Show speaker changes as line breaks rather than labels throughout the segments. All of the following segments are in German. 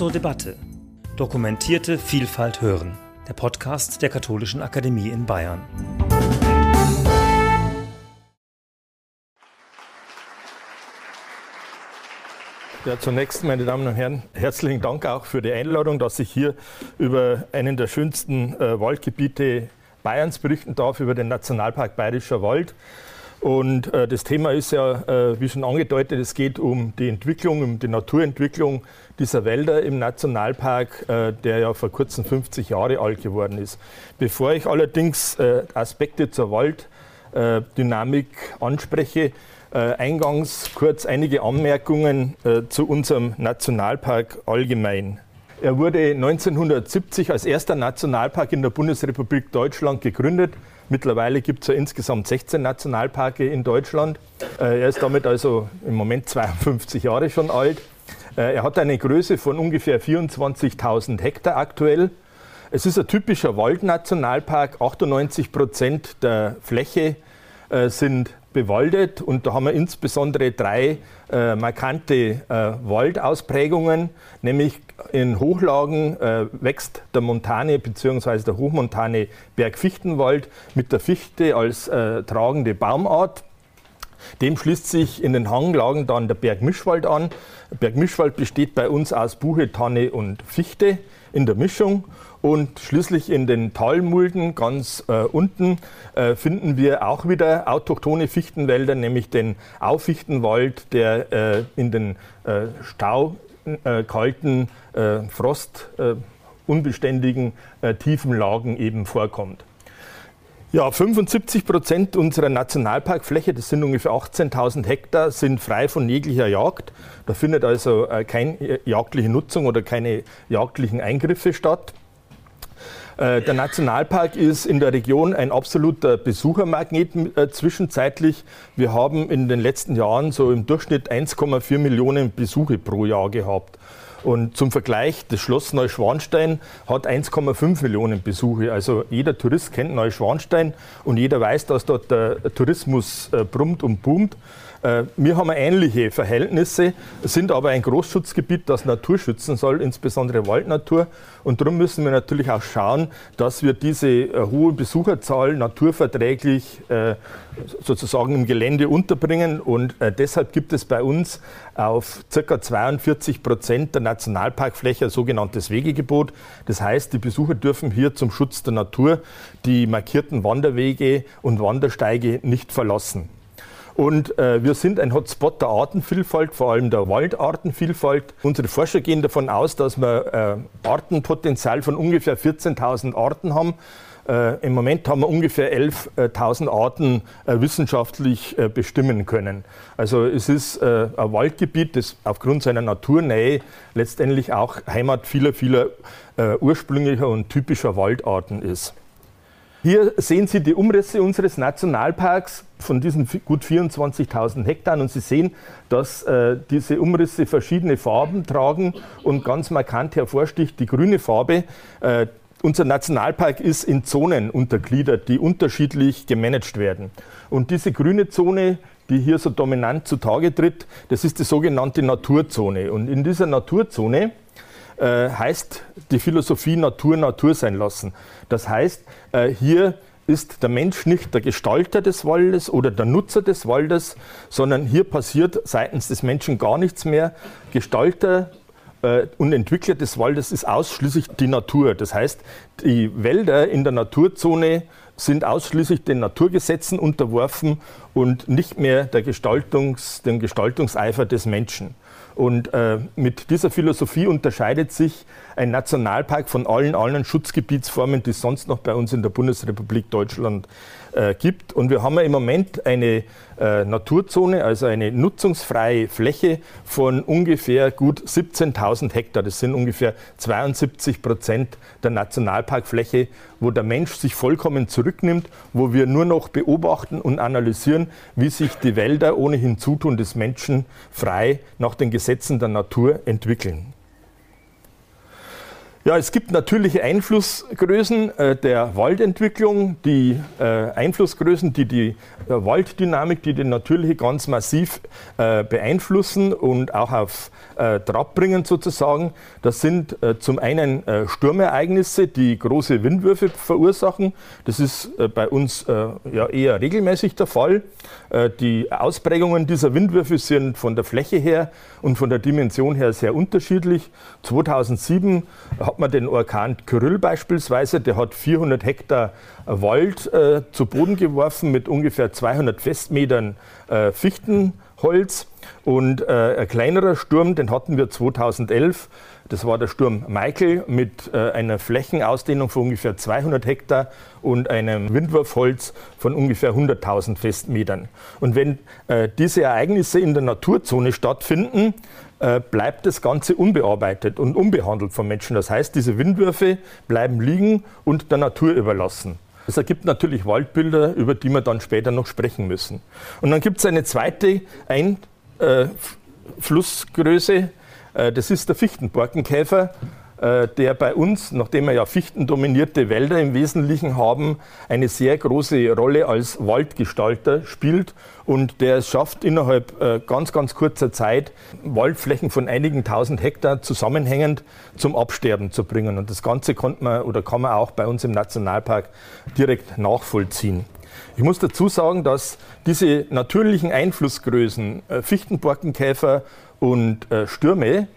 zur Debatte. Dokumentierte Vielfalt hören. Der Podcast der Katholischen Akademie in Bayern.
Ja, zunächst, meine Damen und Herren, herzlichen Dank auch für die Einladung, dass ich hier über einen der schönsten äh, Waldgebiete Bayerns berichten darf, über den Nationalpark Bayerischer Wald. Und äh, das Thema ist ja, äh, wie schon angedeutet, es geht um die Entwicklung, um die Naturentwicklung dieser Wälder im Nationalpark, äh, der ja vor kurzem 50 Jahre alt geworden ist. Bevor ich allerdings äh, Aspekte zur Walddynamik anspreche, äh, eingangs kurz einige Anmerkungen äh, zu unserem Nationalpark allgemein. Er wurde 1970 als erster Nationalpark in der Bundesrepublik Deutschland gegründet. Mittlerweile gibt es ja insgesamt 16 Nationalparke in Deutschland. Äh, er ist damit also im Moment 52 Jahre schon alt. Er hat eine Größe von ungefähr 24.000 Hektar aktuell. Es ist ein typischer Waldnationalpark. 98 Prozent der Fläche sind bewaldet und da haben wir insbesondere drei äh, markante äh, Waldausprägungen, nämlich in Hochlagen äh, wächst der montane bzw. der hochmontane Bergfichtenwald mit der Fichte als äh, tragende Baumart. Dem schließt sich in den Hanglagen dann der Bergmischwald an. Der Bergmischwald besteht bei uns aus Buche, Tanne und Fichte in der Mischung. Und schließlich in den Talmulden ganz äh, unten äh, finden wir auch wieder autochthone Fichtenwälder, nämlich den Aufichtenwald, der äh, in den äh, staukalten, äh, äh, frostunbeständigen tiefen Lagen eben vorkommt. Ja, 75 Prozent unserer Nationalparkfläche, das sind ungefähr 18.000 Hektar, sind frei von jeglicher Jagd. Da findet also keine jagdliche Nutzung oder keine jagdlichen Eingriffe statt. Äh, der Nationalpark ist in der Region ein absoluter Besuchermagnet äh, zwischenzeitlich. Wir haben in den letzten Jahren so im Durchschnitt 1,4 Millionen Besuche pro Jahr gehabt. Und zum Vergleich, das Schloss Neuschwanstein hat 1,5 Millionen Besuche. Also jeder Tourist kennt Neuschwanstein und jeder weiß, dass dort der Tourismus äh, brummt und boomt. Äh, wir haben ähnliche Verhältnisse, sind aber ein Großschutzgebiet, das Natur schützen soll, insbesondere Waldnatur. Und darum müssen wir natürlich auch schauen, dass wir diese äh, hohe Besucherzahl naturverträglich äh, sozusagen im Gelände unterbringen. Und deshalb gibt es bei uns auf ca. 42 Prozent der Nationalparkfläche ein sogenanntes Wegegebot. Das heißt, die Besucher dürfen hier zum Schutz der Natur die markierten Wanderwege und Wandersteige nicht verlassen. Und äh, wir sind ein Hotspot der Artenvielfalt, vor allem der Waldartenvielfalt. Unsere Forscher gehen davon aus, dass wir äh, Artenpotenzial von ungefähr 14.000 Arten haben. Äh, Im Moment haben wir ungefähr 11.000 Arten äh, wissenschaftlich äh, bestimmen können. Also es ist äh, ein Waldgebiet, das aufgrund seiner Naturnähe letztendlich auch Heimat vieler, vieler ursprünglicher und typischer Waldarten ist. Hier sehen Sie die Umrisse unseres Nationalparks von diesen gut 24.000 Hektar und Sie sehen, dass äh, diese Umrisse verschiedene Farben tragen und ganz markant hervorsticht die grüne Farbe. Äh, unser Nationalpark ist in Zonen untergliedert, die unterschiedlich gemanagt werden. Und diese grüne Zone, die hier so dominant zutage tritt, das ist die sogenannte Naturzone. Und in dieser Naturzone äh, heißt die Philosophie Natur Natur sein lassen. Das heißt, äh, hier ist der Mensch nicht der Gestalter des Waldes oder der Nutzer des Waldes, sondern hier passiert seitens des Menschen gar nichts mehr. Gestalter äh, und Entwickler des Waldes ist ausschließlich die Natur. Das heißt, die Wälder in der Naturzone sind ausschließlich den Naturgesetzen unterworfen und nicht mehr der Gestaltungs, dem Gestaltungseifer des Menschen. Und äh, mit dieser Philosophie unterscheidet sich ein Nationalpark von allen anderen Schutzgebietsformen, die sonst noch bei uns in der Bundesrepublik Deutschland äh, gibt. Und wir haben ja im Moment eine äh, Naturzone, also eine nutzungsfreie Fläche von ungefähr gut 17.000 Hektar. Das sind ungefähr 72 Prozent der Nationalparkfläche, wo der Mensch sich vollkommen zurücknimmt, wo wir nur noch beobachten und analysieren, wie sich die Wälder ohne Hinzutun des Menschen frei nach den Gesetzen der Natur entwickeln. Ja, es gibt natürliche Einflussgrößen äh, der Waldentwicklung, die äh, Einflussgrößen, die die äh, Walddynamik, die die natürliche ganz massiv beeinflussen und auch auf Trab bringen sozusagen. Das sind zum einen Sturmereignisse, die große Windwürfe verursachen. Das ist bei uns ja eher regelmäßig der Fall. die Ausprägungen dieser Windwürfe sind von der Fläche her und von der Dimension her sehr unterschiedlich. 2007 hat man den Orkan Kyrill beispielsweise, der hat 400 Hektar Wald äh, zu Boden geworfen mit ungefähr 200 Festmetern äh, Fichtenholz. Und äh, ein kleinerer Sturm, den hatten wir 2011. Das war der Sturm Michael mit äh, einer Flächenausdehnung von ungefähr 200 Hektar und einem Windwurfholz von ungefähr 100.000 Festmetern. Und wenn äh, diese Ereignisse in der Naturzone stattfinden, äh, bleibt das Ganze unbearbeitet und unbehandelt vom Menschen. Das heißt, diese Windwürfe bleiben liegen und der Natur überlassen. Das ergibt natürlich Waldbilder, über die wir dann später noch sprechen müssen. Und dann gibt es eine zweite Einflussgröße, äh, das ist der Fichtenborkenkäfer. Äh, der bei uns, nachdem wir ja fichtendominierte Wälder im Wesentlichen haben, eine sehr große Rolle als Waldgestalter spielt und der es schafft, innerhalb äh, ganz, ganz kurzer Zeit Waldflächen von einigen tausend Hektar zusammenhängend zum Absterben zu bringen. Und das Ganze konnte man oder kann man auch bei uns im Nationalpark direkt nachvollziehen. Ich muss dazu sagen, dass diese natürlichen Einflussgrößen, Fichtenborkenkäfer und Stürme,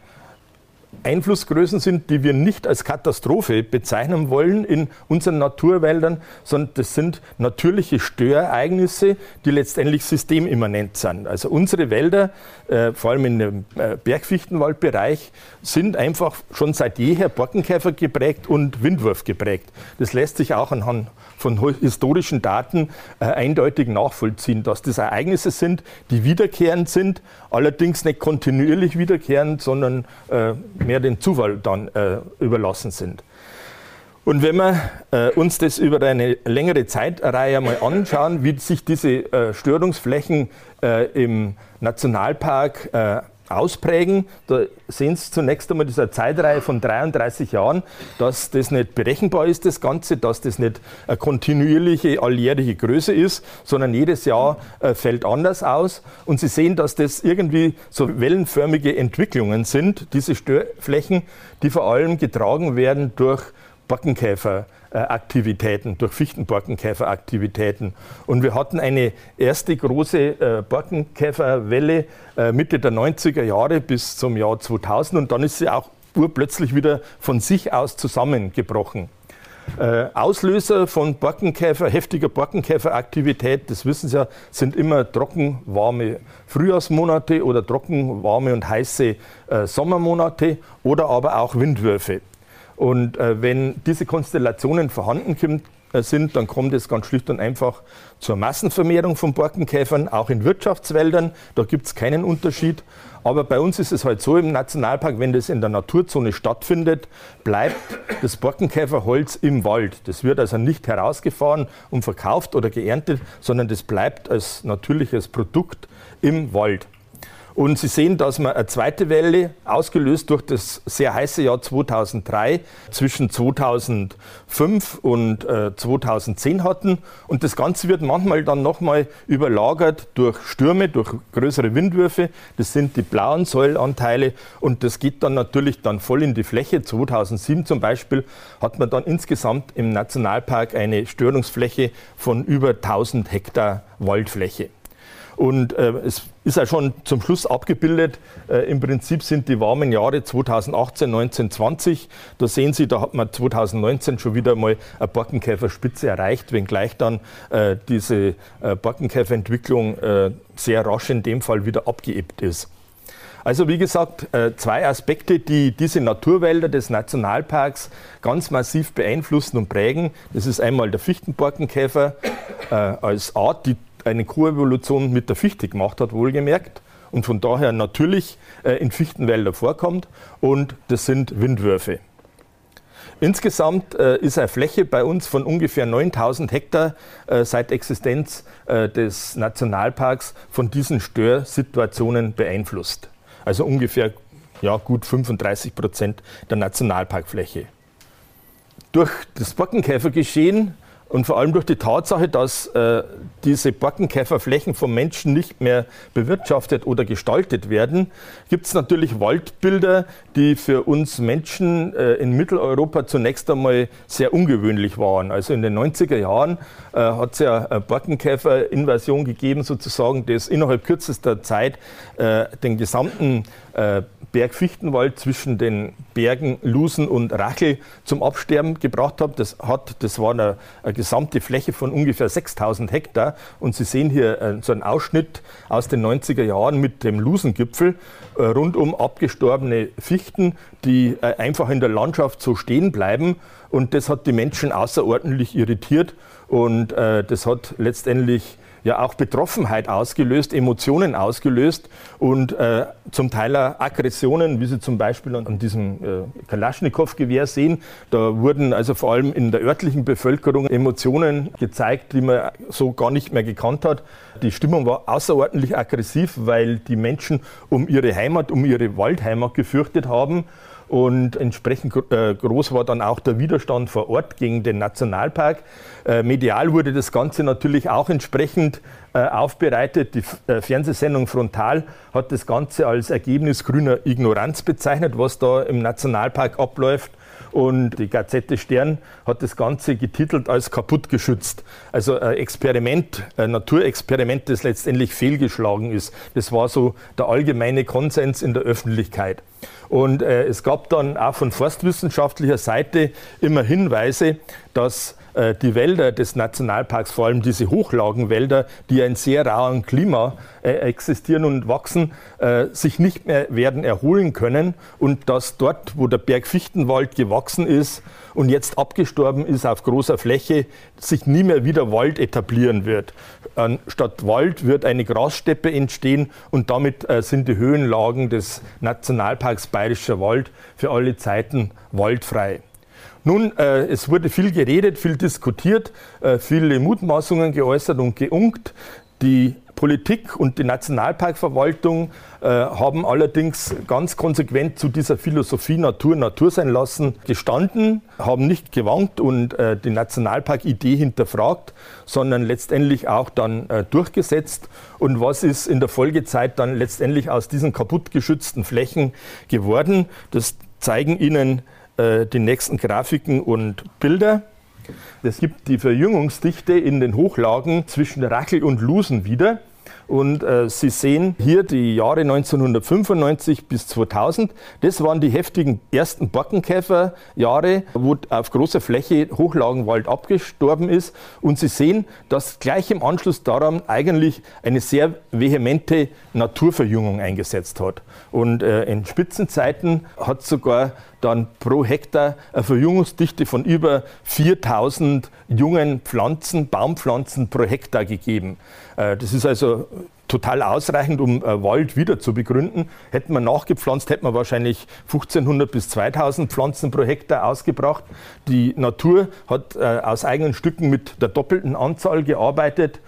Einflussgrößen sind, die wir nicht als Katastrophe bezeichnen wollen in unseren Naturwäldern, sondern das sind natürliche Störereignisse, die letztendlich systemimmanent sind. Also unsere Wälder, äh, vor allem in dem äh, Bergfichtenwaldbereich, sind einfach schon seit jeher Borkenkäfer geprägt und Windwurf geprägt. Das lässt sich auch anhand von historischen Daten äh, eindeutig nachvollziehen, dass das Ereignisse sind, die wiederkehrend sind, allerdings nicht kontinuierlich wiederkehrend, sondern äh, mehr dem Zufall dann äh, überlassen sind. Und wenn wir äh, uns das über eine längere Zeitreihe mal anschauen, wie sich diese äh, Störungsflächen äh, im Nationalpark äh, ausprägen. Da sehen Sie zunächst einmal dieser Zeitreihe von 33 Jahren, dass das nicht berechenbar ist, das Ganze, dass das nicht eine kontinuierliche, alljährliche Größe ist, sondern jedes Jahr äh, fällt anders aus. Und Sie sehen, dass das irgendwie so wellenförmige Entwicklungen sind, diese Störflächen, die vor allem getragen werden durch Backenkäfer. Aktivitäten, durch Fichtenborkenkäferaktivitäten. Und wir hatten eine erste große äh, Borkenkäferwelle äh, Mitte der 90er Jahre bis zum Jahr 2000 und dann ist sie auch urplötzlich wieder von sich aus zusammengebrochen. Äh, Auslöser von Borkenkäfer, heftiger Borkenkäferaktivität, das wissen Sie ja, sind immer trocken, warme Frühjahrsmonate oder trocken, warme und heiße Sommermonate oder aber auch Windwürfe. Und äh, wenn diese Konstellationen vorhanden äh, sind, dann kommt es ganz schlicht und einfach zur Massenvermehrung von Borkenkäfern, auch in Wirtschaftswäldern. Da gibt es keinen Unterschied. Aber bei uns ist es halt so im Nationalpark, wenn das in der Naturzone stattfindet, bleibt das Borkenkäferholz im Wald. Das wird also nicht herausgefahren und verkauft oder geerntet, sondern das bleibt als natürliches Produkt im Wald. Und Sie sehen, dass wir eine zweite Welle, ausgelöst durch das sehr heiße Jahr 2003, zwischen 2005 und äh, 2010 hatten. Und das Ganze wird manchmal dann nochmal überlagert durch Stürme, durch größere Windwürfe. Das sind die blauen Säulanteile. Und das geht dann natürlich dann voll in die Fläche. 2007 zum Beispiel hat man dann insgesamt im Nationalpark eine Störungsfläche von über 1000 Hektar Waldfläche. Und äh, es ist ja schon zum Schluss abgebildet. Äh, Im Prinzip sind die warmen Jahre 2018, 19, 20. Da sehen Sie, da hat man 2019 schon wieder mal eine Borkenkäferspitze erreicht, wenngleich dann äh, diese äh, Borkenkäferentwicklung äh, sehr rasch in dem Fall wieder abgeebbt ist. Also wie gesagt, äh, zwei Aspekte, die diese Naturwälder des Nationalparks ganz massiv beeinflussen und prägen. Das ist einmal der Fichtenborkenkäfer äh, als Art, die eine Koevolution mit der Fichte gemacht hat, wohlgemerkt, und von daher natürlich äh, in Fichtenwälder vorkommt. Und das sind Windwürfe. Insgesamt äh, ist eine Fläche bei uns von ungefähr 9000 Hektar äh, seit Existenz des Nationalparks von diesen Störsituationen beeinflusst. Also ungefähr ja, gut 35 Prozent der Nationalparkfläche. durch das Borkenkäfergeschehen und vor allem durch die Tatsache, dass äh, diese Borkenkäferflächen vom Menschen nicht mehr bewirtschaftet oder gestaltet werden, gibt es natürlich Waldbilder, die für uns Menschen äh, in Mitteleuropa zunächst einmal sehr ungewöhnlich waren. Also in den 90er Jahren äh, hat es ja eine Borkenkäferinvasion gegeben, sozusagen, das innerhalb kürzester Zeit äh, den gesamten äh, Bergfichtenwald zwischen den Bergen Lusen und Rachel zum Absterben gebracht hat. Das, hat, das war eine, eine gesamte Fläche von ungefähr 6000 Hektar. Und Sie sehen hier äh, so einen Ausschnitt aus den 90er Jahren mit dem Lusengipfel, äh, rundum abgestorbene Fichten, die äh, einfach in der Landschaft so stehen bleiben. Und das hat die Menschen außerordentlich irritiert. Und das hat letztendlich ja auch Betroffenheit ausgelöst, Emotionen ausgelöst und äh, zum Teil Aggressionen, wie Sie zum Beispiel an, an diesem äh, Kalaschnikow-Gewehr sehen. Da wurden also vor allem in der örtlichen Bevölkerung Emotionen gezeigt, die man so gar nicht mehr gekannt hat. Die Stimmung war außerordentlich aggressiv, weil die Menschen um ihre Heimat, um ihre Waldheimat gefürchtet haben. Und entsprechend äh, groß war dann auch der Widerstand vor Ort gegen den Nationalpark. Äh, medial wurde das Ganze natürlich auch entsprechend äh, aufbereitet. Die Fernsehsendung Frontal hat das Ganze als Ergebnis grüner Ignoranz bezeichnet, was da im Nationalpark abläuft. Und die Gazette Stern hat das Ganze getitelt als kaputt geschützt. Also ein Experiment, ein Naturexperiment, das letztendlich fehlgeschlagen ist. Das war so der allgemeine Konsens in der Öffentlichkeit. Und äh, es gab dann auch von forstwissenschaftlicher Seite immer Hinweise, dass die Wälder des Nationalparks, vor allem diese Hochlagenwälder, die ja in sehr rauem Klima äh, existieren und wachsen, äh, sich nicht mehr werden erholen können und dass dort, wo der Bergfichtenwald gewachsen ist und jetzt abgestorben ist auf großer Fläche, sich nie mehr wieder Wald etablieren wird. Statt Wald wird eine Grassteppe entstehen und damit sind die Höhenlagen des Nationalparks Bayerischer Wald für alle Zeiten waldfrei. Nun, äh, es wurde viel geredet, viel diskutiert, äh, viele Mutmaßungen geäußert und geunkt. Die Politik und die Nationalparkverwaltung äh, haben allerdings ganz konsequent zu dieser Philosophie Natur Natur sein lassen gestanden, haben nicht gewankt und äh, die Nationalparkidee hinterfragt, sondern letztendlich auch dann äh, durchgesetzt. Und was ist in der Folgezeit dann letztendlich aus diesen kaputtgeschützten Flächen geworden? Das zeigen Ihnen äh, die nächsten Grafiken und Bilder. Es gibt die Verjüngungsdichte in den Hochlagen zwischen Rachel und Lusen wieder. Und äh, Sie sehen hier die Jahre 1995 bis 2000. Das waren die heftigen ersten Borkenkäferjahre, wo auf großer Fläche Hochlagenwald abgestorben ist. Und Sie sehen, dass gleich im Anschluss daran eigentlich eine sehr vehemente Naturverjüngung eingesetzt hat. Und äh, in Spitzenzeiten hat sogar dann pro Hektar eine Verjüngungsdichte von über 4000 jungen Pflanzen, Baumpflanzen pro Hektar gegeben. Äh, das ist also total ausreichend, um äh, Wald wieder zu begründen. Hätten wir nachgepflanzt, hätten wir wahrscheinlich 1500 bis 2000 Pflanzen pro Hektar ausgebracht. Die Natur hat äh, aus eigenen Stücken mit der doppelten Anzahl gearbeitet.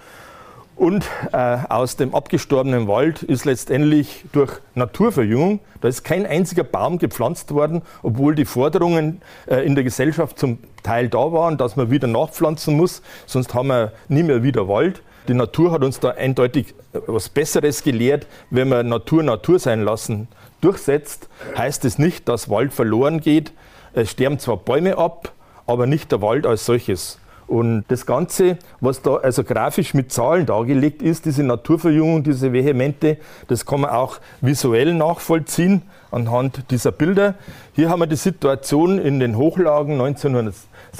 Und äh, aus dem abgestorbenen Wald ist letztendlich durch Naturverjüngung, da ist kein einziger Baum gepflanzt worden, obwohl die Forderungen äh, in der Gesellschaft zum Teil da waren, dass man wieder nachpflanzen muss, sonst haben wir nie mehr wieder Wald. Die Natur hat uns da eindeutig was Besseres gelehrt. Wenn man Natur Natur sein lassen durchsetzt, heißt es nicht, dass Wald verloren geht. Es sterben zwar Bäume ab, aber nicht der Wald als solches. Und das Ganze, was da also grafisch mit Zahlen dargelegt ist, diese Naturverjüngung, diese Vehemente, das kann man auch visuell nachvollziehen anhand dieser Bilder. Hier haben wir die Situation in den Hochlagen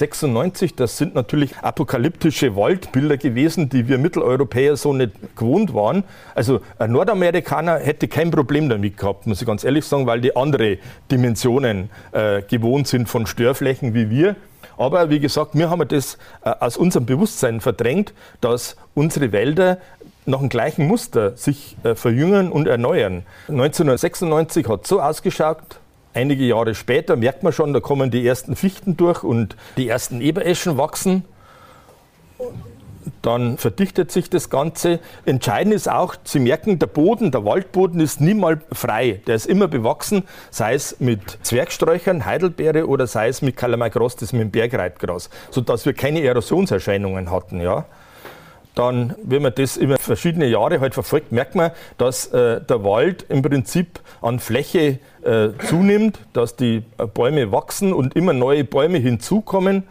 1996. Das sind natürlich apokalyptische Waldbilder gewesen, die wir Mitteleuropäer so nicht gewohnt waren. Also ein Nordamerikaner hätte kein Problem damit gehabt, muss ich ganz ehrlich sagen, weil die andere Dimensionen äh, gewohnt sind von Störflächen wie wir. Aber wie gesagt, wir haben das äh, aus unserem Bewusstsein verdrängt, dass unsere Wälder nach dem gleichen Muster sich äh, verjüngen und erneuern. 1996 hat so ausgeschaut. Einige Jahre später merkt man schon, da kommen die ersten Fichten durch und die ersten Ebereschen wachsen dann verdichtet sich das Ganze. Entscheidend ist auch, Sie merken, der Boden, der Waldboden ist niemals frei. Der ist immer bewachsen, sei es mit Zwergsträuchern, Heidelbeere oder sei es mit Kalamagras, das mit dem Bergreitgras, sodass wir keine Erosionserscheinungen hatten. Ja dann, wenn man das über verschiedene Jahre halt verfolgt, merkt man, dass äh, der Wald im Prinzip an Fläche äh, zunimmt, dass die äh, Bäume wachsen und immer neue Bäume hinzukommen,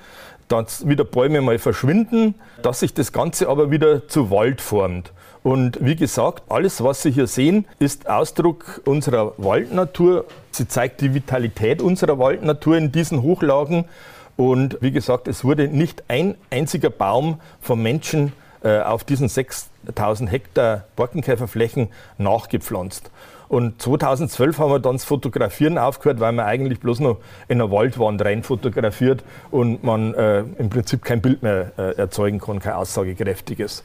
dass wieder Bäume mal verschwinden, dass sich das Ganze aber wieder zu Wald formt. Und wie gesagt, alles, was Sie hier sehen, ist Ausdruck unserer Waldnatur. Sie zeigt die Vitalität unserer Waldnatur in diesen Hochlagen. Und wie gesagt, es wurde nicht ein einziger Baum vom Menschen auf diesen 6000 Hektar Borkenkäferflächen nachgepflanzt. Und 2012 haben wir dann das Fotografieren aufgehört, weil man eigentlich bloß noch in einer Waldwand rein fotografiert und man äh, im Prinzip kein Bild mehr äh, erzeugen kann, kein aussagekräftiges.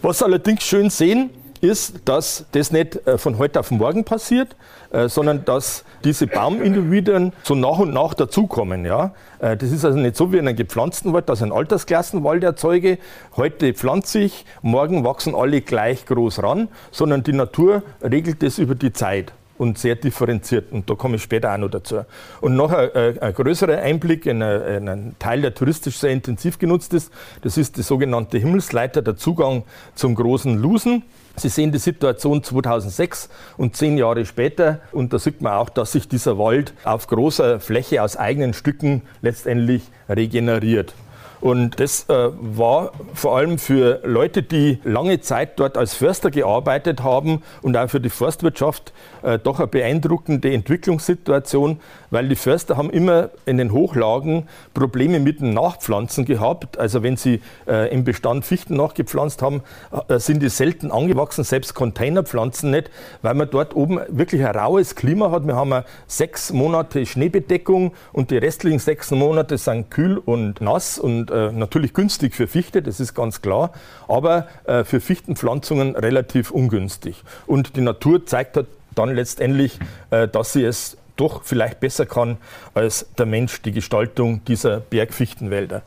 Was allerdings schön sehen, ist, dass das nicht äh, von heute auf morgen passiert, äh, sondern dass diese Baumindividuen so nach und nach dazukommen. Ja? Äh, das ist also nicht so wie in einem gepflanzten Wald, dass ich einen Altersklassenwald erzeuge. Heute pflanze ich, morgen wachsen alle gleich groß ran, sondern die Natur regelt das über die Zeit und sehr differenziert. Und da komme ich später auch noch dazu. Und noch ein, ein größerer Einblick in, einen Teil, der touristisch sehr intensiv genutzt ist. Das ist die sogenannte Himmelsleiter, der Zugang zum großen Lusen. Sie sehen die Situation 2006 und zehn Jahre später und da sieht man auch, dass sich dieser Wald auf großer Fläche aus eigenen Stücken letztendlich regeneriert. Und das äh, war vor allem für Leute, die lange Zeit dort als Förster gearbeitet haben und auch für die Forstwirtschaft äh, doch eine beeindruckende Entwicklungssituation, weil die Förster haben immer in den Hochlagen Probleme mit dem Nachpflanzen gehabt. Also wenn sie äh, im Bestand Fichten nachgepflanzt haben, äh, sind die selten angewachsen, selbst Containerpflanzen nicht, weil man dort oben wirklich ein raues Klima hat. Wir haben sechs Monate Schneebedeckung und die restlichen sechs Monate sind kühl und nass und äh, natürlich günstig für Fichte, das ist ganz klar, aber äh, für Fichtenpflanzungen relativ ungünstig. Und die Natur zeigt halt dann letztendlich, äh, dass sie es doch vielleicht besser kann als der Mensch die Gestaltung dieser Bergfichtenwälder.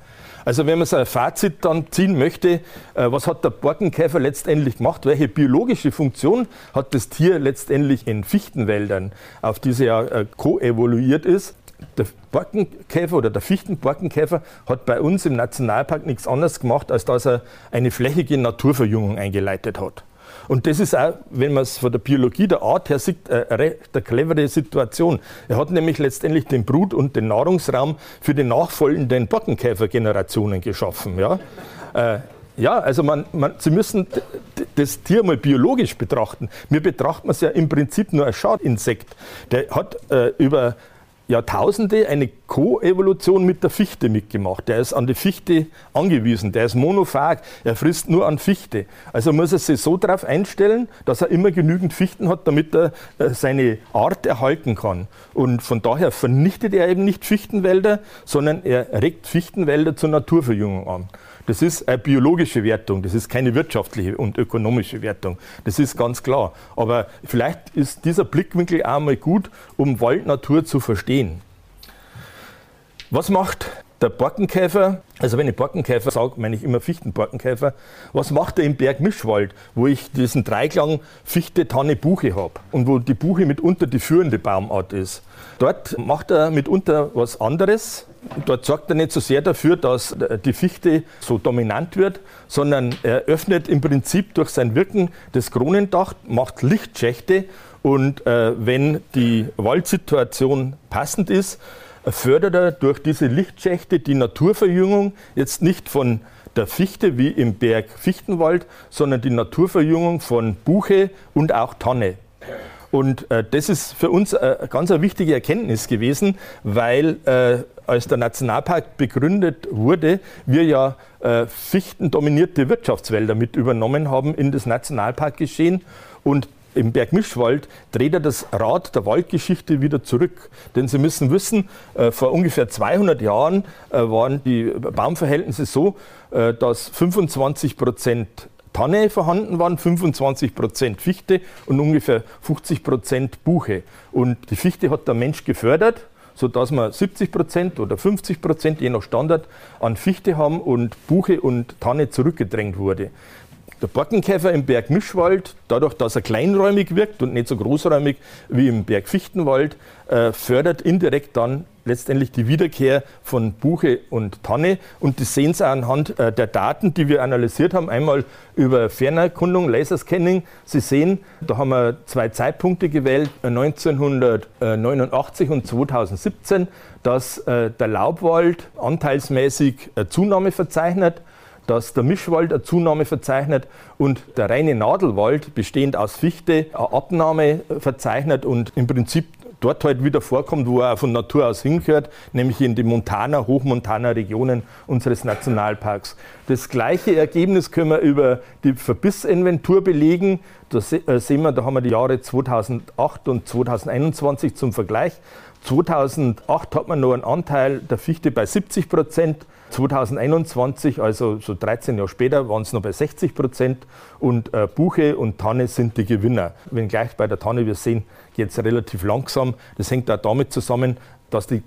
Also wenn man so ein Fazit dann ziehen möchte, was hat der Borkenkäfer letztendlich gemacht? Welche biologische Funktion hat das Tier letztendlich in Fichtenwäldern, auf die sie ja koevoluiert ist? der Borkenkäfer oder der Fichtenborkenkäfer hat bei uns im Nationalpark nichts anderes gemacht, als dass er eine flächige Naturverjüngung eingeleitet hat. Und das ist auch, wenn man es von der Biologie der Art her sieht, eine recht clevere Situation. Er hat nämlich letztendlich den Brut- und den Nahrungsraum für die nachfolgenden Borkenkäfergenerationen geschaffen. Ja? Äh, ja, also man, man, Sie müssen das Tier mal biologisch betrachten. Wir betrachten es ja im Prinzip nur als Schadinsekt. Der hat äh, über Jahrtausende eine Koevolution mit der Fichte mitgemacht. Der ist an die Fichte angewiesen, der ist monophag, er frisst nur an Fichte. Also muss er sich so darauf einstellen, dass er immer genügend Fichten hat, damit er äh, seine Art erhalten kann. Und von daher vernichtet er eben nicht Fichtenwälder, sondern er regt Fichtenwälder zur Naturverjüngung an. Das ist eine biologische Wertung, das ist keine wirtschaftliche und ökonomische Wertung. Das ist ganz klar. Aber vielleicht ist dieser Blickwinkel auch mal gut, um Waldnatur zu verstehen. Was macht der Borkenkäfer, also wenn ich Borkenkäfer sage, meine ich immer Fichtenborkenkäfer, was macht er im Bergmischwald, wo ich diesen Dreiklang Fichte, Tanne, Buche habe und wo die Buche mitunter die führende Baumart ist? Dort macht er mitunter was anderes. Dort sorgt er nicht so sehr dafür, dass die Fichte so dominant wird, sondern er öffnet im Prinzip durch sein Wirken das Kronendach, macht Lichtschächte und äh, wenn die Waldsituation passend ist, fördert er durch diese Lichtschächte die Naturverjüngung jetzt nicht von der Fichte wie im Berg Fichtenwald, sondern die Naturverjüngung von Buche und auch Tanne. Und äh, das ist für uns äh, ganz eine wichtige Erkenntnis gewesen, weil äh, als der Nationalpark begründet wurde, wir ja äh, fichtendominierte Wirtschaftswälder mit übernommen haben in das Nationalparkgeschehen. Und im Bergmischwald dreht er das Rad der Waldgeschichte wieder zurück. Denn Sie müssen wissen, äh, vor ungefähr 200 Jahren äh, waren die Baumverhältnisse so, äh, dass 25 Prozent Tanne vorhanden waren, 25 Prozent Fichte und ungefähr 50 Prozent Buche. Und die Fichte hat der Mensch gefördert sodass wir 70 Prozent oder 50 Prozent je nach Standard an Fichte haben und Buche und Tanne zurückgedrängt wurde. Der Borkenkäfer im Bergmischwald, dadurch, dass er kleinräumig wirkt und nicht so großräumig wie im Bergfichtenwald, äh, fördert indirekt dann letztendlich die Wiederkehr von Buche und Tanne. Und das sehen Sie anhand äh, der Daten, die wir analysiert haben. Einmal über Fernerkundung, Laserscanning. Sie sehen, da haben wir zwei Zeitpunkte gewählt, 1989 und 2017, dass äh, der Laubwald anteilsmäßig Zunahme verzeichnet dass der Mischwald eine Zunahme verzeichnet und der reine Nadelwald, bestehend aus Fichte, eine Abnahme verzeichnet und im Prinzip dort halt wieder vorkommt, wo er von Natur aus hingehört, nämlich in die Montana, Hochmontana Regionen unseres Nationalparks. Das gleiche Ergebnis können wir über die Verbissinventur belegen. Da äh, sehen wir, da haben wir die Jahre 2008 und 2021 zum Vergleich. 2008 hat man noch einen Anteil der Fichte bei 70 Prozent. 2021, also so 13 Jahre später, waren es noch bei 60 Prozent. Und äh, Buche und Tanne sind die Gewinner. Wenngleich bei der Tanne, wir sehen, geht es relativ langsam. Das hängt auch damit zusammen, dass die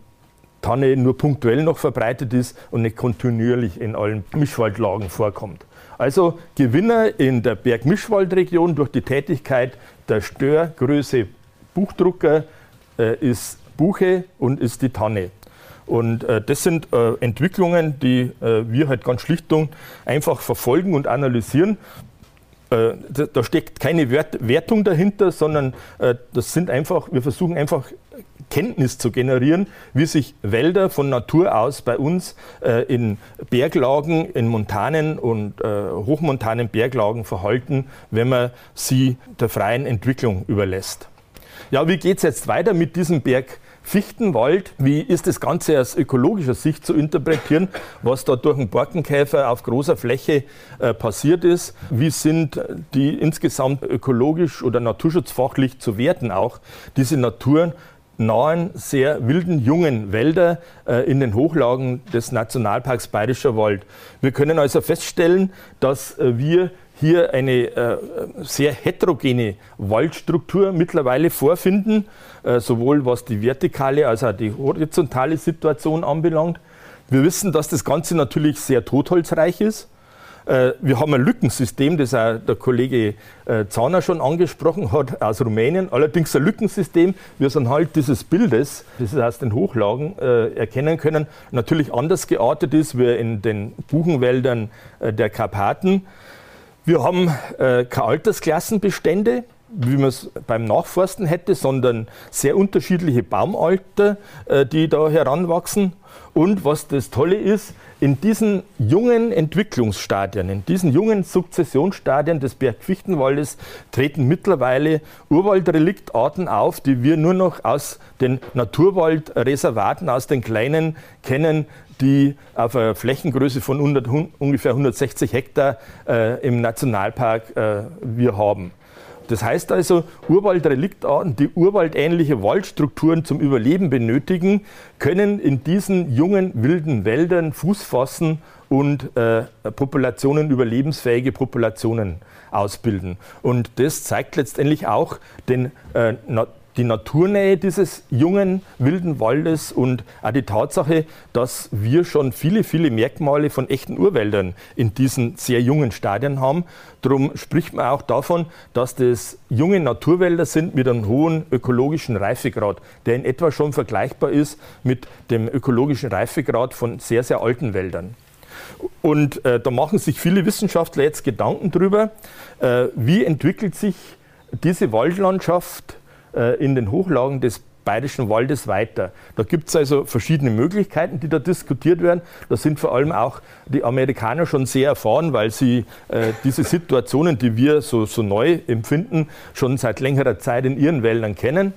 Tanne nur punktuell noch verbreitet ist und nicht kontinuierlich in allen Mischwaldlagen vorkommt. Also Gewinner in der Bergmischwaldregion durch die Tätigkeit der Störgröße Buchdrucker äh, ist Buche und ist die Tanne. Und äh, das sind äh, Entwicklungen, die äh, wir halt ganz schlichtung einfach verfolgen und analysieren. Äh, da, da, steckt keine Wert, Wertung dahinter, sondern äh, das sind einfach, wir versuchen einfach Kenntnis zu generieren, wie sich Wälder von Natur aus bei uns äh, in Berglagen, in montanen und hochmontanen Berglagen verhalten, wenn man sie der freien Entwicklung überlässt. Ja, wie geht es jetzt weiter mit diesem Berg? Fichtenwald, wie ist das Ganze aus ökologischer Sicht zu interpretieren, was da durch den Borkenkäfer auf großer Fläche äh, passiert ist? Wie sind die insgesamt ökologisch oder naturschutzfachlich zu werten auch, diese Naturen? nahen, sehr wilden, jungen Wälder äh, in den Hochlagen des Nationalparks Bayerischer Wald. Wir können also feststellen, dass äh, wir hier eine äh, sehr heterogene Waldstruktur mittlerweile vorfinden, äh, sowohl was die vertikale als auch die horizontale Situation anbelangt. Wir wissen, dass das Ganze natürlich sehr totholzreich ist. Äh, wir haben ein Lückensystem, das auch der Kollege äh, Zahner schon angesprochen hat, aus Rumänien. Allerdings ein Lückensystem, wie es anhalt dieses Bildes, das wir aus den Hochlagen äh, erkennen können, natürlich anders geartet ist wie in den Buchenwäldern der Karpaten. Wir haben äh, keine Altersklassenbestände, wie man es beim Nachforsten hätte, sondern sehr unterschiedliche Baumalter, äh, die da heranwachsen. Und was das Tolle ist, in diesen jungen Entwicklungsstadien, in diesen jungen Sukzessionsstadien des Bergfichtenwaldes treten mittlerweile Urwaldreliktarten auf, die wir nur noch aus den Naturwaldreservaten, aus den kleinen kennen, die auf einer Flächengröße von 100, ungefähr 160 Hektar äh, im Nationalpark äh, wir haben. Das heißt also, Urwaldreliktarten, die urwaldähnliche Waldstrukturen zum Überleben benötigen, können in diesen jungen wilden Wäldern Fuß fassen und äh, Populationen, überlebensfähige Populationen ausbilden. Und das zeigt letztendlich auch den äh, die Naturnähe dieses jungen wilden Waldes und auch die Tatsache, dass wir schon viele, viele Merkmale von echten Urwäldern in diesen sehr jungen Stadien haben. Darum spricht man auch davon, dass das junge Naturwälder sind mit einem hohen ökologischen Reifegrad, der in etwa schon vergleichbar ist mit dem ökologischen Reifegrad von sehr, sehr alten Wäldern. Und äh, da machen sich viele Wissenschaftler jetzt Gedanken darüber, äh, wie entwickelt sich diese Waldlandschaft in den Hochlagen des Bayerischen Waldes weiter. Da gibt es also verschiedene Möglichkeiten, die da diskutiert werden. Da sind vor allem auch die Amerikaner schon sehr erfahren, weil sie äh, diese Situationen, die wir so, so neu empfinden, schon seit längerer Zeit in ihren Wäldern kennen.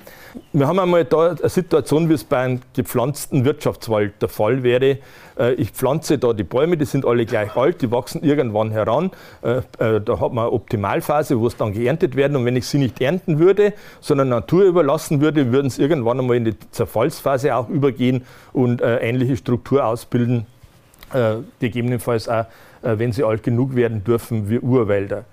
Wir haben einmal da eine Situation, wie es bei einem gepflanzten Wirtschaftswald der Fall wäre. Äh, ich pflanze da die Bäume, die sind alle gleich alt, die wachsen irgendwann heran. Äh, äh, da hat man eine Optimalphase, wo es dann geerntet werden. Und wenn ich sie nicht ernten würde, sondern Natur überlassen würde, würden sie irgendwann einmal in die Zerfallsphase auch übergehen und ähnliche Struktur ausbilden, gegebenenfalls auch, wenn sie alt genug werden dürfen, wie Urwälder.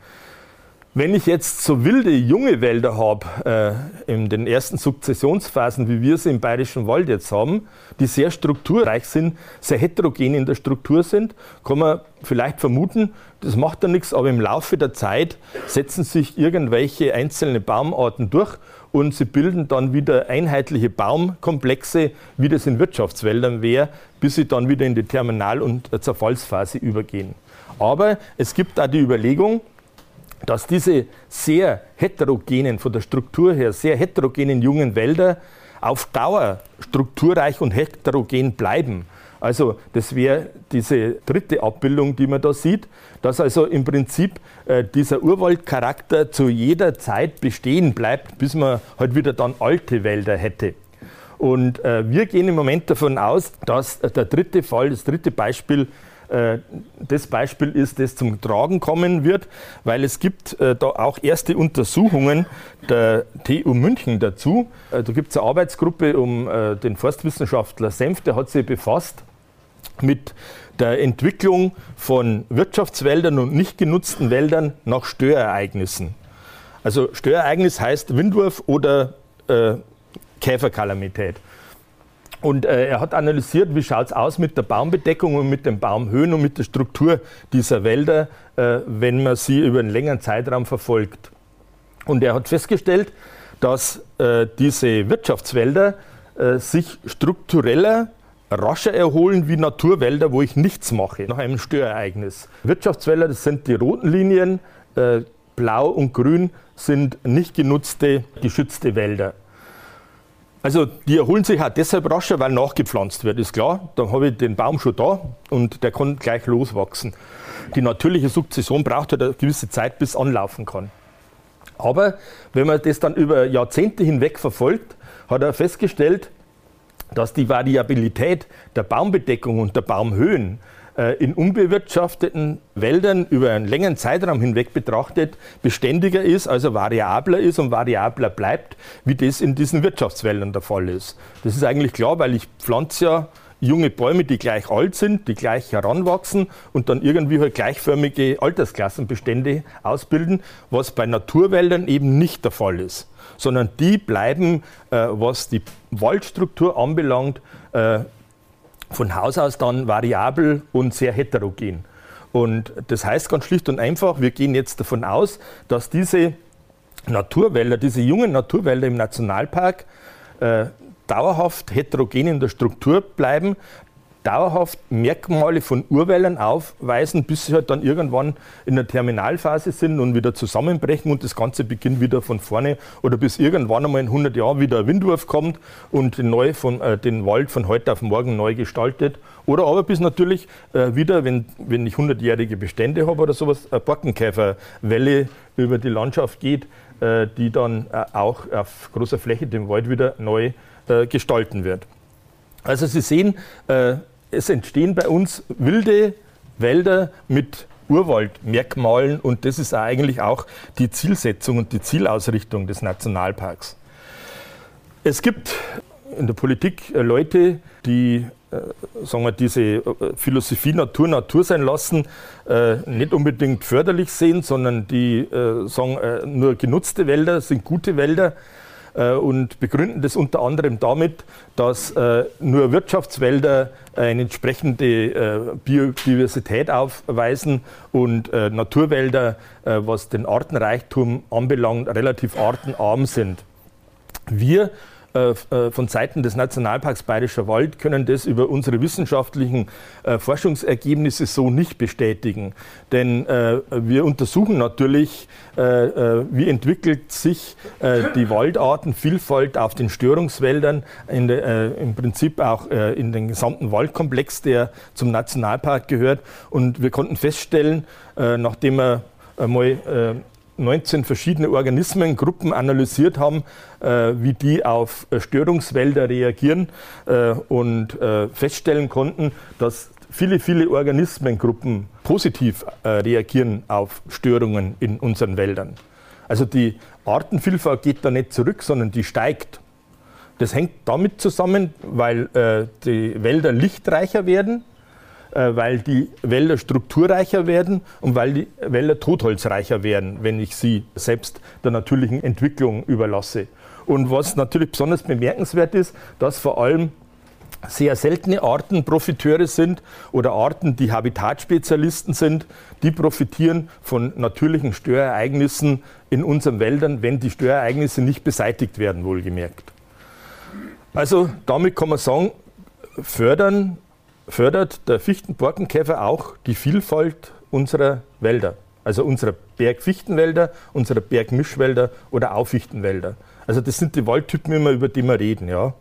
Wenn ich jetzt so wilde junge Wälder habe, äh, in den ersten Sukzessionsphasen, wie wir sie im Bayerischen Wald jetzt haben, die sehr strukturreich sind, sehr heterogen in der Struktur sind, kann man vielleicht vermuten, das macht ja nichts, aber im Laufe der Zeit setzen sich irgendwelche einzelne Baumarten durch und sie bilden dann wieder einheitliche Baumkomplexe, wie das in Wirtschaftswäldern wäre, bis sie dann wieder in die Terminal- und Zerfallsphase übergehen. Aber es gibt da die Überlegung, dass diese sehr heterogenen, von der Struktur her sehr heterogenen jungen Wälder auf Dauer strukturreich und heterogen bleiben. Also das wäre diese dritte Abbildung, die man da sieht, dass also im Prinzip äh, dieser Urwaldcharakter zu jeder Zeit bestehen bleibt, bis man halt wieder dann alte Wälder hätte. Und äh, wir gehen im Moment davon aus, dass der dritte Fall, das dritte Beispiel äh, das Beispiel ist, das zum Tragen kommen wird, weil es gibt äh, da auch erste Untersuchungen der TU München dazu. Äh, da gibt es eine Arbeitsgruppe um den Forstwissenschaftler Senf, der hat sich befasst mit der Entwicklung von Wirtschaftswäldern und nicht genutzten Wäldern nach Störereignissen. Also Störereignis heißt Windwurf oder äh, Käferkalamität. Und äh, er hat analysiert, wie schaut es aus mit der Baumbedeckung und mit den Baumhöhen und mit der Struktur dieser Wälder, äh, wenn man sie über einen längeren Zeitraum verfolgt. Und er hat festgestellt, dass äh, diese Wirtschaftswälder äh, sich struktureller rascher erholen wie Naturwälder, wo ich nichts mache, nach einem Störereignis. Wirtschaftswälder, das sind die roten Linien, äh, blau und grün sind nicht genutzte, geschützte Wälder. Also die erholen sich auch deshalb rascher, weil nachgepflanzt wird, ist klar. Dann habe ich den Baum schon da und der kann gleich loswachsen. Die natürliche Sukzession braucht halt eine gewisse Zeit, bis anlaufen kann. Aber wenn man das dann über Jahrzehnte hinweg verfolgt, hat er festgestellt, dass die Variabilität der Baumbedeckung und der Baumhöhen äh, in unbewirtschafteten Wäldern über einen längeren Zeitraum hinweg betrachtet beständiger ist, also variabler ist und variabler bleibt, wie das in diesen Wirtschaftswäldern der Fall ist. Das ist eigentlich klar, weil ich pflanze ja junge Bäume, die gleich alt sind, die gleich heranwachsen und dann irgendwie halt gleichförmige Altersklassenbestände ausbilden, was bei Naturwäldern eben nicht der Fall ist, sondern die bleiben, äh, was die Waldstruktur anbelangt, äh, von Haus aus dann variabel und sehr heterogen. Und das heißt ganz schlicht und einfach, wir gehen jetzt davon aus, dass diese Naturwälder, diese jungen Naturwälder im Nationalpark äh, dauerhaft heterogen in der Struktur bleiben, dauerhaft Merkmale von Urwäldern aufweisen, bis sie halt dann irgendwann in der Terminalphase sind und wieder zusammenbrechen und das Ganze beginnt wieder von vorne oder bis irgendwann einmal in 100 Jahren wieder ein Windwurf kommt und den, neu von, äh, den Wald von heute auf morgen neu gestaltet. Oder aber bis natürlich äh, wieder, wenn, wenn ich 100-jährige Bestände habe oder sowas, eine Borkenkäferwelle über die Landschaft geht, äh, die dann äh, auch auf großer Fläche den Wald wieder neu äh, gestalten wird. Also Sie sehen, äh, es entstehen bei uns wilde Wälder mit Urwaldmerkmalen und das ist eigentlich auch die Zielsetzung und die Zielausrichtung des Nationalparks. Es gibt in der Politik äh, Leute, die äh, sagen wir, diese äh, Philosophie Natur Natur sein lassen, äh, nicht unbedingt förderlich sehen, sondern die äh, sagen, äh, nur genutzte Wälder sind gute Wälder. Äh, und begründen das unter anderem damit, dass äh, nur Wirtschaftswälder eine entsprechende äh, Biodiversität aufweisen und Naturwälder, was den Artenreichtum anbelangt, relativ artenarm sind. Wir von Seiten des Nationalparks Bayerischer Wald können das über unsere wissenschaftlichen äh, Forschungsergebnisse so nicht bestätigen. Denn wir untersuchen natürlich, wie entwickelt sich die Waldartenvielfalt auf den Störungswäldern, der, im Prinzip auch in den gesamten Waldkomplex, der zum Nationalpark gehört. Und wir konnten feststellen, nachdem wir mal 19 verschiedene Organismengruppen analysiert haben, äh, wie die auf äh, Störungswälder reagieren äh, und äh, feststellen konnten, dass viele, viele Organismengruppen positiv äh, reagieren auf Störungen in unseren Wäldern. Also die Artenvielfalt geht da nicht zurück, sondern die steigt. Das hängt damit zusammen, weil äh, die Wälder lichtreicher werden weil die Wälder strukturreicher werden und weil die Wälder totholzreicher werden, wenn ich sie selbst der natürlichen Entwicklung überlasse. Und was natürlich besonders bemerkenswert ist, dass vor allem sehr seltene Arten Profiteure sind oder Arten, die Habitatspezialisten sind, die profitieren von natürlichen Störereignissen in unseren Wäldern, wenn die Störereignisse nicht beseitigt werden, wohlgemerkt. Also damit kann man sagen, fördern, fördert der Fichtenborkenkäfer auch die Vielfalt unserer Wälder, also unserer Bergfichtenwälder, unserer Bergmischwälder oder Auffichtenwälder. Also das sind die Waldtypen immer, über die wir reden. Ja.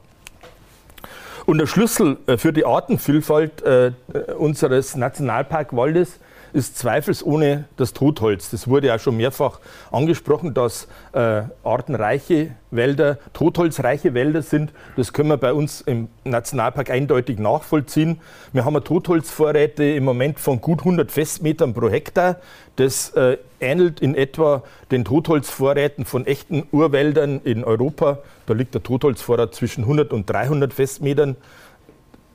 Und der Schlüssel äh, für die Artenvielfalt äh, unseres Nationalparkwaldes ist zweifelsohne das Totholz. Das wurde ja schon mehrfach angesprochen, dass äh, artenreiche Wälder totholzreiche Wälder sind. Das können wir bei uns im Nationalpark eindeutig nachvollziehen. Wir haben Totholzvorräte im Moment von gut 100 Festmetern pro Hektar. Das äh, ähnelt in etwa den Totholzvorräten von echten Urwäldern in Europa. Da liegt der Totholzvorrat zwischen 100 und 300 Festmetern.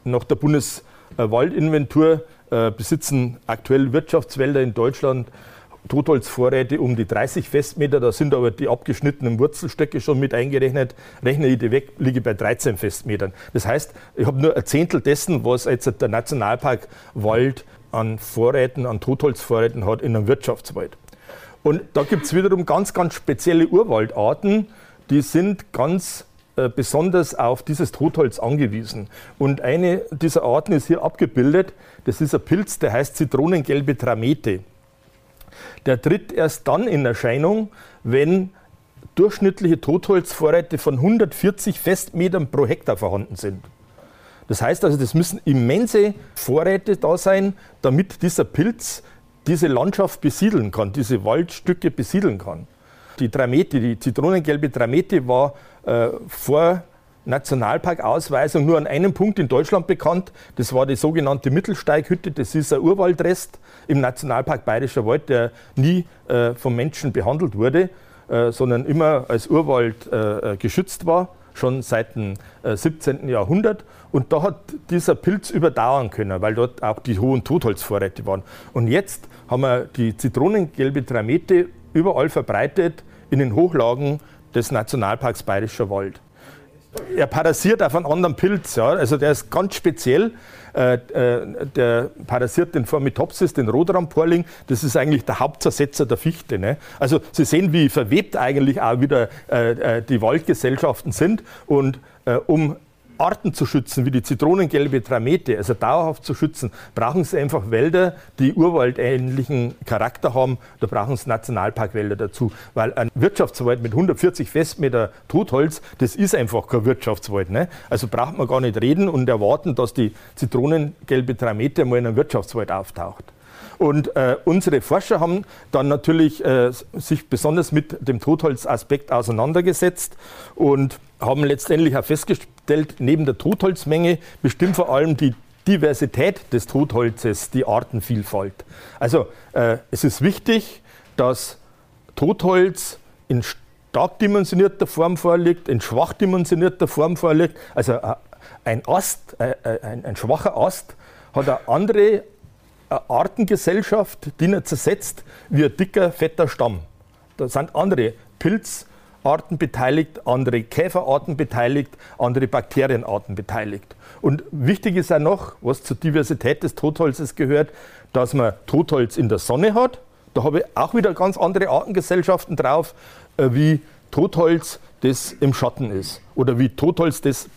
Nach der Bundeswaldinventur äh, besitzen aktuell Wirtschaftswälder in Deutschland Totholzvorräte um die 30 Festmeter. Da sind aber die abgeschnittenen Wurzelstöcke schon mit eingerechnet. Rechne ich die weg, liege bei 13 Festmetern. Das heißt, ich habe nur ein Zehntel dessen, was jetzt der Nationalpark Wald an Vorräten, an Totholzvorräten hat in einem Wirtschaftswald. Und da gibt es wiederum ganz, ganz spezielle Urwaldarten, die sind ganz besonders auf dieses Totholz angewiesen. Und eine dieser Arten ist hier abgebildet. Das ist ein Pilz, der heißt Zitronengelbe Tramete. Der tritt erst dann in Erscheinung, wenn durchschnittliche Totholzvorräte von 140 Festmetern pro Hektar vorhanden sind. Das heißt also, das müssen immense Vorräte da sein, damit dieser Pilz diese Landschaft besiedeln kann, diese Waldstücke besiedeln kann. Die Tramete, die zitronengelbe Tramete war äh, vor Nationalparkausweisung nur an einem Punkt in Deutschland bekannt. Das war die sogenannte Mittelsteighütte. Das ist ein Urwaldrest im Nationalpark Bayerischer Wald, der nie äh, vom Menschen behandelt wurde, äh, sondern immer als Urwald äh, äh geschützt war, schon seit dem 17. Äh, Jahrhundert. Und da hat dieser Pilz überdauern können, weil dort auch die hohen Totholzvorräte waren. Und jetzt haben wir die zitronengelbe Tramete überall verbreitet in den Hochlagen des Nationalparks Bayerischer Wald. Er parasiert auf einen anderen Pilz, ja. also der ist ganz speziell. Äh, äh, der parasiert den Formitopsis, den Rotramporling. Das ist eigentlich der Hauptzersetzer der Fichte. Ne? Also Sie sehen, wie verwebt eigentlich auch wieder äh, äh die Waldgesellschaften sind. Und äh, um Arten zu schützen, wie die zitronengelbe Tramete, also dauerhaft zu schützen, brauchen sie einfach Wälder, die urwaldähnlichen Charakter haben. Da brauchen sie Nationalparkwälder dazu. Weil ein Wirtschaftswald mit 140 Festmeter Totholz, das ist einfach kein Wirtschaftswald. Ne? Also braucht man gar nicht reden und erwarten, dass die zitronengelbe Tramete mal in einem Wirtschaftswald auftaucht. Und äh, unsere Forscher haben dann natürlich äh, sich besonders mit dem Totholzaspekt auseinandergesetzt und haben letztendlich auch festgestellt, neben der Totholzmenge bestimmt vor allem die Diversität des Totholzes die Artenvielfalt. Also äh, es ist wichtig, dass Totholz in stark dimensionierter Form vorliegt, in schwach dimensionierter Form vorliegt. Also äh, ein Ast, äh, äh, ein, ein schwacher Ast hat eine andere Artengesellschaft, die nicht zersetzt wie ein dicker, fetter Stamm. Da sind andere Pilzarten beteiligt, andere Käferarten beteiligt, andere Bakterienarten beteiligt. Und wichtig ist auch noch, was zur Diversität des Totholzes gehört, dass man Totholz in der Sonne hat. Da habe ich auch wieder ganz andere Artengesellschaften drauf, äh, wie Totholz, das im Schatten ist. Oder wie Totholz, das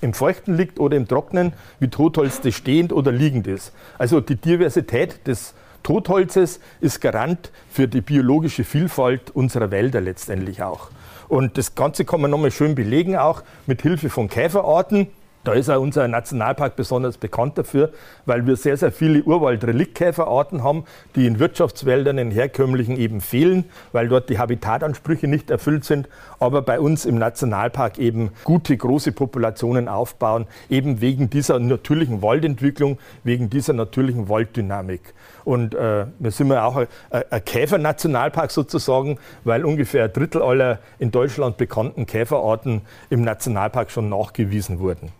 im Feuchten liegt oder im Trocknen, wie Totholz, das stehend oder liegend ist. Also die Diversität des Totholzes ist Garant für die biologische Vielfalt unserer Wälder letztendlich auch. Und das Ganze kann man nochmal schön belegen, auch mit Hilfe von Käferarten. Da ist auch unser Nationalpark besonders bekannt dafür, weil wir sehr, sehr viele Urwald-Reliktkäferarten haben, die in Wirtschaftswäldern, in herkömmlichen eben fehlen, weil dort die Habitatansprüche nicht erfüllt sind, aber bei uns im Nationalpark eben gute, große Populationen aufbauen, eben wegen dieser natürlichen Waldentwicklung, wegen dieser natürlichen Walddynamik. Und äh, wir sind ja auch ein, ein Käfernationalpark sozusagen, weil ungefähr ein Drittel aller in Deutschland bekannten Käferarten im Nationalpark schon nachgewiesen wurden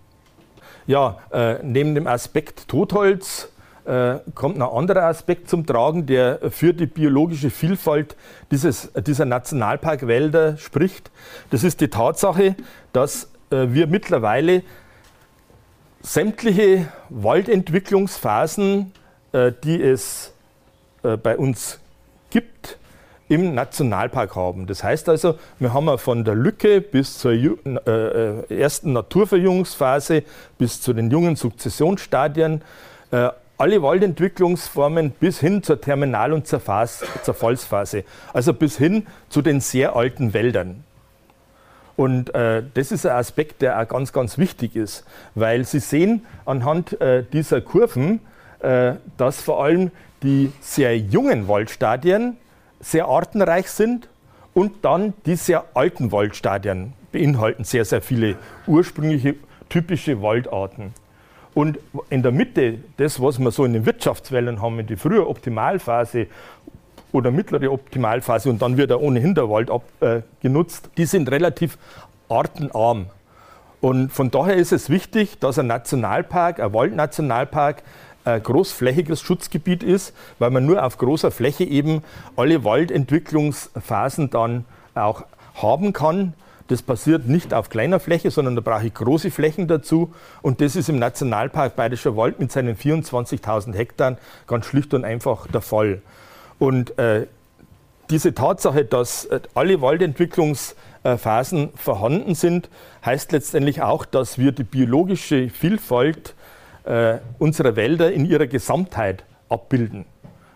ja, äh, neben dem Aspekt Totholz äh, kommt ein anderer Aspekt zum Tragen, der für die biologische Vielfalt dieses, dieser Nationalparkwälder spricht. Das ist die Tatsache, dass äh, wir mittlerweile sämtliche Waldentwicklungsphasen, äh, die es äh, bei uns gibt, im Nationalpark haben. Das heißt also, wir haben von der Lücke bis zur äh, äh, ersten Naturverjüngungsphase bis zu den jungen Sukzessionsstadien äh, alle Waldentwicklungsformen bis hin zur Terminal- und Zerfallsphase, also bis hin zu den sehr alten Wäldern. Und äh, das ist ein Aspekt, der auch ganz, ganz wichtig ist, weil Sie sehen anhand dieser Kurven, dass vor allem die sehr jungen Waldstadien sehr artenreich sind und dann die sehr alten Waldstadien beinhalten sehr, sehr viele ursprüngliche typische Waldarten. Und in der Mitte, das, was wir so in den Wirtschaftswäldern haben, in die frühe Optimalphase oder mittlere Optimalphase und dann wird er ohnehin der Wald ab, äh, genutzt, die sind relativ artenarm. Und von daher ist es wichtig, dass ein Nationalpark, ein Waldnationalpark, großflächiges Schutzgebiet ist, weil man nur auf großer Fläche eben alle Waldentwicklungsphasen dann auch haben kann. Das passiert nicht auf kleiner Fläche, sondern da brauche ich große Flächen dazu. Und das ist im Nationalpark Bayerischer Wald mit seinen 24.000 Hektar ganz schlicht und einfach der Fall. Und äh, diese Tatsache, dass äh, alle Waldentwicklungsphasen vorhanden sind, heißt letztendlich auch, dass wir die biologische Vielfalt äh, unserer Wälder in ihrer Gesamtheit abbilden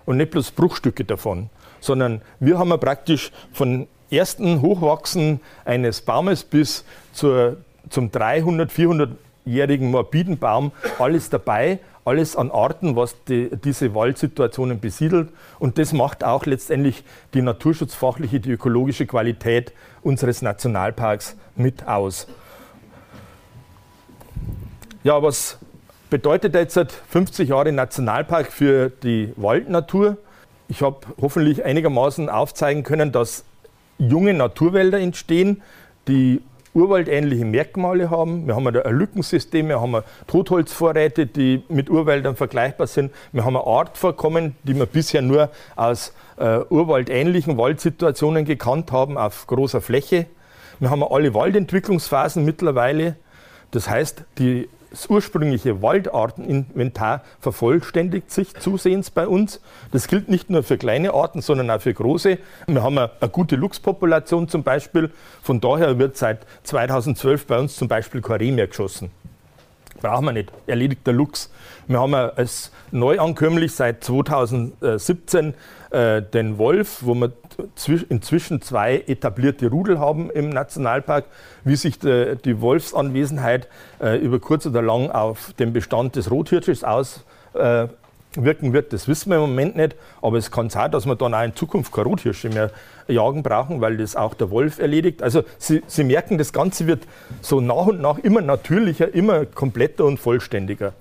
und nicht bloß Bruchstücke davon, sondern wir haben ja praktisch von ersten Hochwachsen eines Baumes bis zur, zum 300, 400-jährigen morbiden Baum alles dabei, alles an Arten, was die, diese Waldsituationen besiedelt. Und das macht auch letztendlich die naturschutzfachliche, die ökologische Qualität unseres Nationalparks mit aus. Ja, was bedeutet jetzt 50 Jahre Nationalpark für die Waldnatur? Ich habe hoffentlich einigermaßen aufzeigen können, dass junge Naturwälder entstehen, die urwaldähnliche Merkmale haben. Wir haben ein Lückensystem, wir haben Totholzvorräte, die mit Urwäldern vergleichbar sind. Wir haben Artvorkommen, die wir bisher nur aus äh, urwaldähnlichen Waldsituationen gekannt haben, auf großer Fläche. Wir haben alle Waldentwicklungsphasen mittlerweile. Das heißt, die das ursprüngliche Waldarteninventar vervollständigt sich zusehends bei uns. Das gilt nicht nur für kleine Arten, sondern auch für große. Wir haben eine, gute Luchspopulation zum Beispiel. Von daher wird seit 2012 bei uns zum Beispiel kein mehr geschossen. Brauchen wir nicht. Erledigt der Luchs. Wir haben als Neuankömmlich seit 2017 äh, den Wolf, wo wir inzwischen zwei etablierte Rudel haben im Nationalpark. Wie sich die, Wolfsanwesenheit äh, über kurz oder lang auf den Bestand des Rothirsches auswirken wird, das wissen wir im Moment nicht. Aber es kann sein, dass wir dann auch in Zukunft keine Rothirsche mehr jagen brauchen, weil das auch der Wolf erledigt. Also Sie, Sie merken, das Ganze wird so nach und nach immer natürlicher, immer kompletter und vollständiger.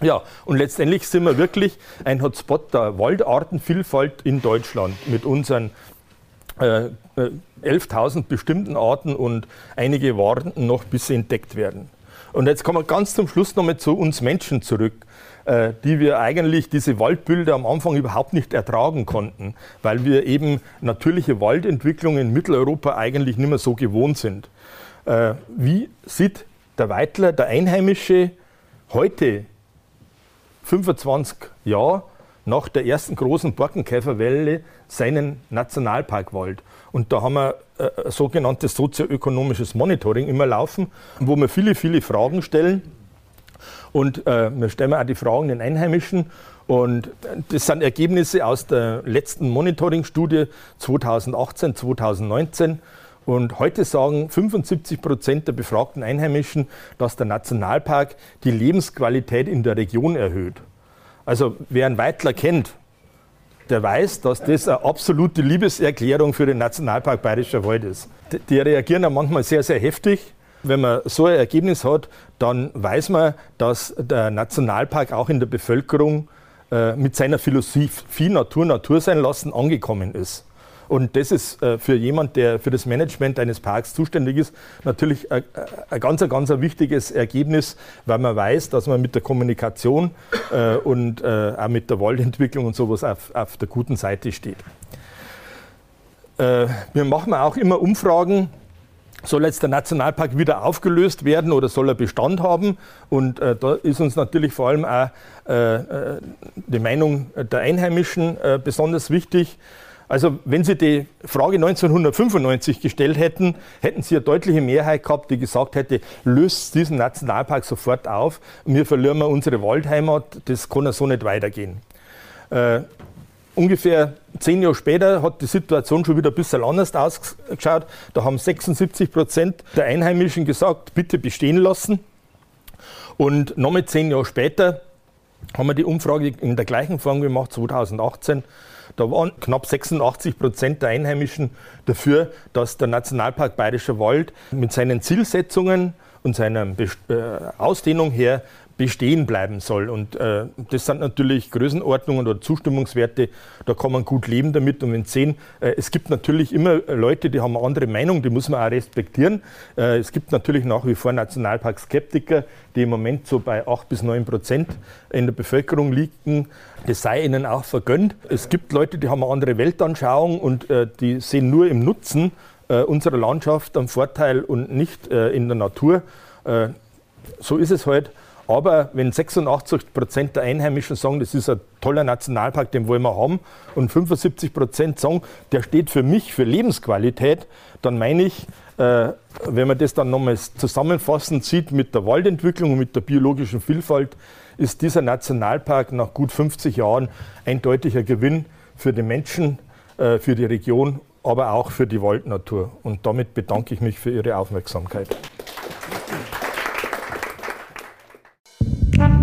Ja, und letztendlich sind wir wirklich ein Hotspot der Waldartenvielfalt in Deutschland mit unseren äh, äh, 11.000 bestimmten Arten und einige warten noch, bis sie entdeckt werden. Und jetzt kommen wir ganz zum Schluss nochmal zu uns Menschen zurück, äh, die wir eigentlich diese Waldbilder am Anfang überhaupt nicht ertragen konnten, weil wir eben natürliche Waldentwicklung in Mitteleuropa eigentlich nicht mehr so gewohnt sind. Äh, wie sieht der Weitler, der Einheimische, heute 25 Jahre nach der ersten großen Borkenkäferwelle seinen Nationalparkwald. Und da haben wir äh, ein sogenanntes sozioökonomisches Monitoring immer laufen, wo wir viele, viele Fragen stellen. Und äh, wir stellen auch die Fragen den Einheimischen. Und das sind Ergebnisse aus der letzten Monitoring-Studie 2018, 2019. Und heute sagen 75 Prozent der befragten Einheimischen, dass der Nationalpark die Lebensqualität in der Region erhöht. Also wer einen Weitler kennt, der weiß, dass das eine absolute Liebeserklärung für den Nationalpark Bayerischer Wald ist. Die reagieren ja manchmal sehr, sehr heftig. Wenn man so ein Ergebnis hat, dann weiß man, dass der Nationalpark auch in der Bevölkerung äh, mit seiner Philosophie Natur Natur sein lassen angekommen ist. Und das ist äh, für jemand, der für das Management eines Parks zuständig ist, natürlich ein, ein ganz, ein ganz wichtiges Ergebnis, weil man weiß, dass man mit der Kommunikation äh, und äh, auch mit der Waldentwicklung und sowas auf, auf der guten Seite steht. Äh, wir machen auch immer Umfragen soll jetzt der Nationalpark wieder aufgelöst werden oder soll er Bestand haben? Und äh, da ist uns natürlich vor allem auch äh, äh die Meinung der Einheimischen äh, besonders wichtig. Also wenn Sie die Frage 1995 gestellt hätten, hätten Sie eine deutliche Mehrheit gehabt, die gesagt hätte, löst diesen Nationalpark sofort auf, wir verlieren unsere Waldheimat, das kann ja so nicht weitergehen. Äh, ungefähr zehn Jahre später hat die Situation schon wieder ein bisschen anders ausgeschaut. Da haben 76 Prozent der Einheimischen gesagt, bitte bestehen lassen. Und nochmal zehn Jahre später haben wir die Umfrage in der gleichen Form gemacht, 2018. Da waren knapp 86 Prozent der Einheimischen dafür, dass der Nationalpark Bayerischer Wald mit seinen Zielsetzungen und seiner äh, Ausdehnung her bestehen bleiben soll. Und äh, das sind natürlich Größenordnungen oder Zustimmungswerte, da kann man gut leben damit. Und wenn sehen, äh, es gibt natürlich immer Leute, die haben eine andere Meinung, die muss man auch respektieren. Äh, es gibt natürlich nach wie vor Nationalpark-Skeptiker, die im Moment so bei 8 bis 9 Prozent in der Bevölkerung liegen. Das sei ihnen auch vergönnt. Es gibt Leute, die haben eine andere Weltanschauung und äh, die sehen nur im Nutzen äh, unserer Landschaft einen Vorteil und nicht äh, in der Natur. so ist es halt. Aber wenn 86 Prozent der Einheimischen sagen, das ist ein toller Nationalpark, den wollen wir haben, und 75 Prozent sagen, der steht für mich für Lebensqualität, dann meine ich, äh, wenn man das dann nochmal zusammenfassend sieht mit der Waldentwicklung und mit der biologischen Vielfalt, ist dieser Nationalpark nach gut 50 Jahren eindeutiger Gewinn für die Menschen, äh, für die Region, aber auch für die Waldnatur. Und damit bedanke ich mich für Ihre Aufmerksamkeit.